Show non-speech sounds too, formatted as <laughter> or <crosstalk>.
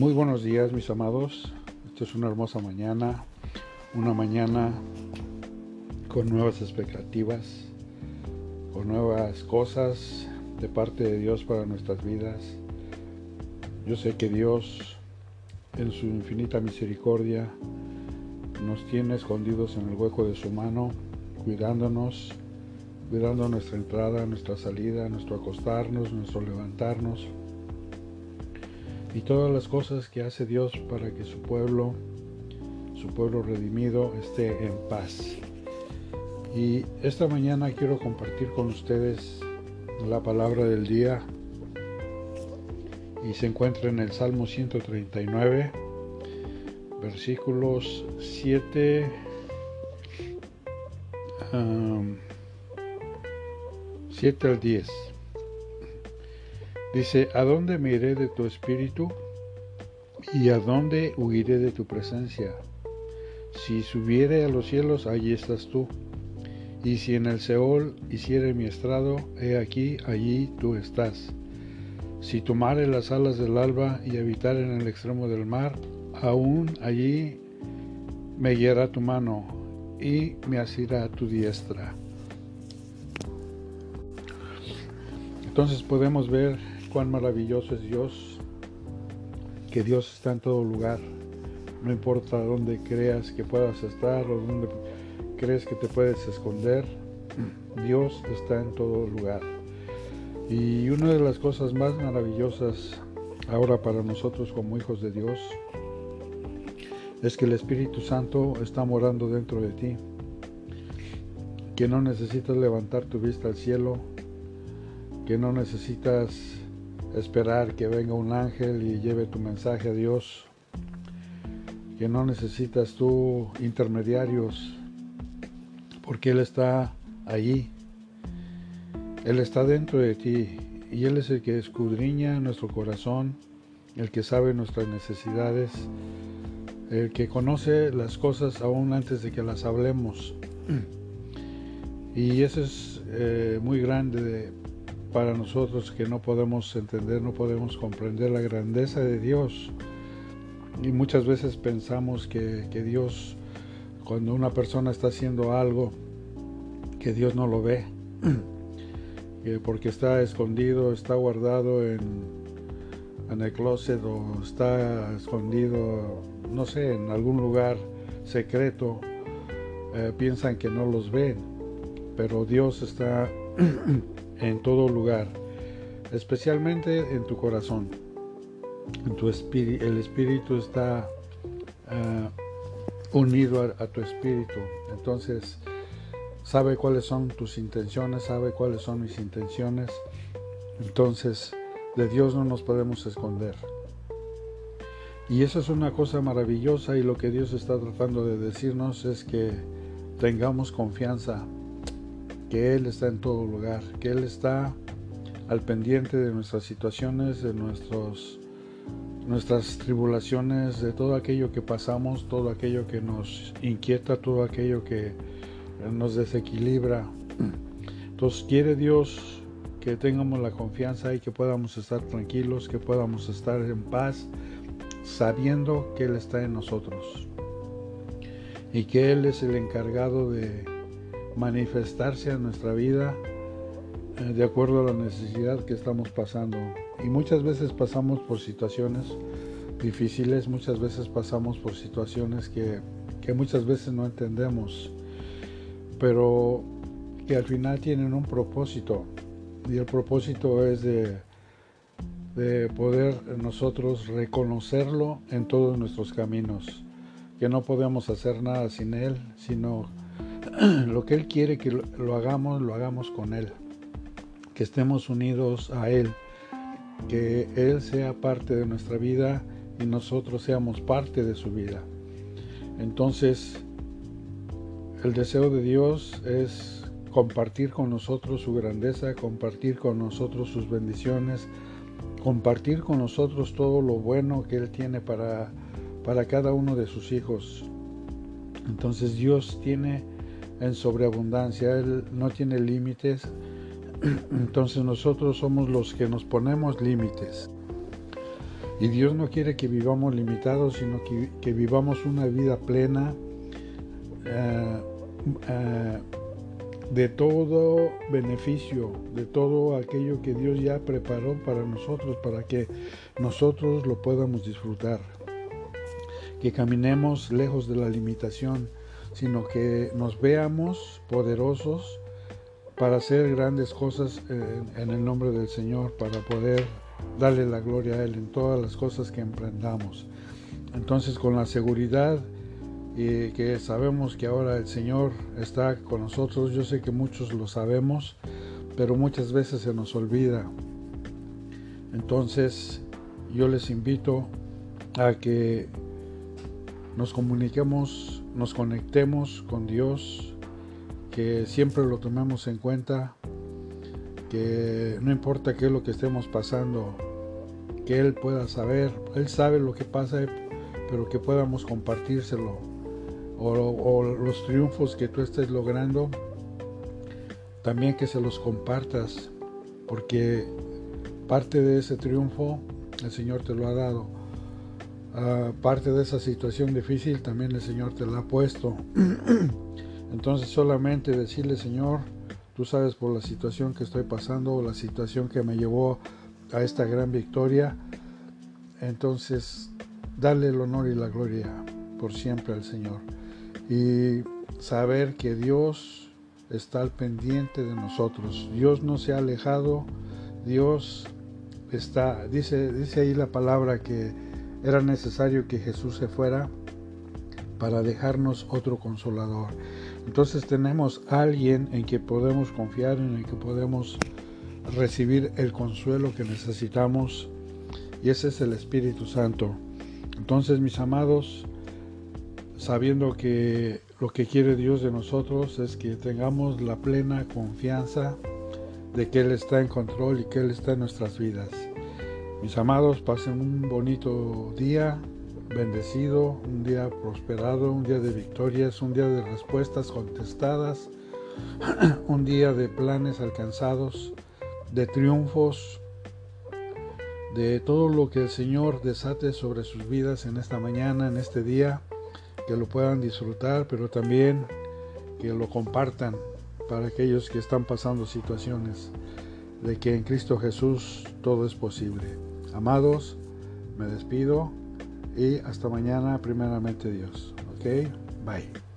Muy buenos días mis amados. Esta es una hermosa mañana, una mañana con nuevas expectativas, con nuevas cosas de parte de Dios para nuestras vidas. Yo sé que Dios en su infinita misericordia nos tiene escondidos en el hueco de su mano, cuidándonos, cuidando nuestra entrada, nuestra salida, nuestro acostarnos, nuestro levantarnos y todas las cosas que hace Dios para que su pueblo, su pueblo redimido, esté en paz. Y esta mañana quiero compartir con ustedes la palabra del día y se encuentra en el Salmo 139, versículos 7 7 al 10. Dice, ¿a dónde me iré de tu espíritu? ¿Y a dónde huiré de tu presencia? Si subiere a los cielos, allí estás tú. Y si en el Seol hiciere mi estrado, he aquí, allí tú estás. Si tomare las alas del alba y habitar en el extremo del mar, aún allí me guiará tu mano y me asirá tu diestra. Entonces podemos ver cuán maravilloso es Dios, que Dios está en todo lugar. No importa dónde creas que puedas estar o dónde crees que te puedes esconder, Dios está en todo lugar. Y una de las cosas más maravillosas ahora para nosotros como hijos de Dios es que el Espíritu Santo está morando dentro de ti, que no necesitas levantar tu vista al cielo, que no necesitas esperar que venga un ángel y lleve tu mensaje a Dios, que no necesitas tú intermediarios, porque Él está allí, Él está dentro de ti y Él es el que escudriña nuestro corazón, el que sabe nuestras necesidades, el que conoce las cosas aún antes de que las hablemos. <clears throat> Y eso es eh, muy grande para nosotros que no podemos entender, no podemos comprender la grandeza de Dios. Y muchas veces pensamos que, Dios, cuando una persona está haciendo algo, que Dios no lo ve, <clears throat> porque está escondido, está guardado en, en el closet o está escondido, no sé, en algún lugar secreto, eh, piensan que no los ven, pero Dios está <clears throat> en todo lugar, especialmente en tu corazón. En tu espíritu, el espíritu está ah, unido a, tu espíritu. Entonces, sabe cuáles son tus intenciones, sabe cuáles son mis intenciones. Entonces, de Dios no nos podemos esconder. Y eso es una cosa maravillosa y lo que Dios está tratando de decirnos es que tengamos confianza que Él está en todo lugar, que Él está al pendiente de nuestras situaciones, de nuestros, nuestras tribulaciones, de todo aquello que pasamos, todo aquello que nos inquieta, todo aquello que nos desequilibra. Entonces quiere Dios que tengamos la confianza y que podamos estar tranquilos, que podamos estar en paz, sabiendo que Él está en nosotros y que Él es el encargado de manifestarse en nuestra vida eh, de acuerdo a la necesidad que estamos pasando. Y muchas veces pasamos por situaciones difíciles, muchas veces pasamos por situaciones que, muchas veces no entendemos, pero que al final tienen un propósito. Y el propósito es de, de poder nosotros reconocerlo en todos nuestros caminos, que no podemos hacer nada sin Él, sino <clears throat> lo que Él quiere que lo, hagamos, lo hagamos con Él, que estemos unidos a Él, que Él sea parte de nuestra vida y nosotros seamos parte de su vida. Entonces, el deseo de Dios es compartir con nosotros su grandeza, compartir con nosotros sus bendiciones, compartir con nosotros todo lo bueno que Él tiene para, para cada uno de sus hijos. Entonces Dios tiene en sobreabundancia, Él no tiene límites, <clears throat> entonces nosotros somos los que nos ponemos límites. Y Dios no quiere que vivamos limitados, sino que, vivamos una vida plena eh, eh, de todo beneficio, de todo aquello que Dios ya preparó para nosotros, para que nosotros lo podamos disfrutar. Que caminemos lejos de la limitación, sino que nos veamos poderosos para hacer grandes cosas en el nombre del Señor, para poder darle la gloria a Él en todas las cosas que emprendamos. Entonces con la seguridad que sabemos que ahora el Señor está con nosotros, yo sé que muchos lo sabemos, pero muchas veces se nos olvida. Entonces yo les invito a que nos comuniquemos, nos conectemos con Dios, que siempre lo tomemos en cuenta que no importa qué es lo que estemos pasando, que Él pueda saber, Él sabe lo que pasa, pero que podamos compartírselo. O, los triunfos que tú estés logrando, también que se los compartas, porque parte de ese triunfo el Señor te lo ha dado. Ah, parte de esa situación difícil también el Señor te la ha puesto. <clears throat> Entonces solamente decirle, Señor, Tú sabes por la situación que estoy pasando, la situación que me llevó a esta gran victoria. Entonces, darle el honor y la gloria por siempre al Señor. Y saber que Dios está al pendiente de nosotros. Dios no se ha alejado. Dios está, dice, dice ahí la palabra que era necesario que Jesús se fuera para dejarnos otro consolador. Entonces tenemos alguien en que podemos confiar, en el que podemos recibir el consuelo que necesitamos y ese es el Espíritu Santo. Entonces mis amados, sabiendo que lo que quiere Dios de nosotros es que tengamos la plena confianza de que Él está en control y que Él está en nuestras vidas. Mis amados, pasen un bonito día, bendecido, un día prosperado, un día de victorias, un día de respuestas contestadas, <clears throat> un día de planes alcanzados, de triunfos, de todo lo que el Señor desate sobre sus vidas en esta mañana, en este día, que lo puedan disfrutar, pero también que lo compartan para aquellos que están pasando situaciones de que en Cristo Jesús todo es posible. Amados, me despido y hasta mañana, primeramente Dios. Ok, bye.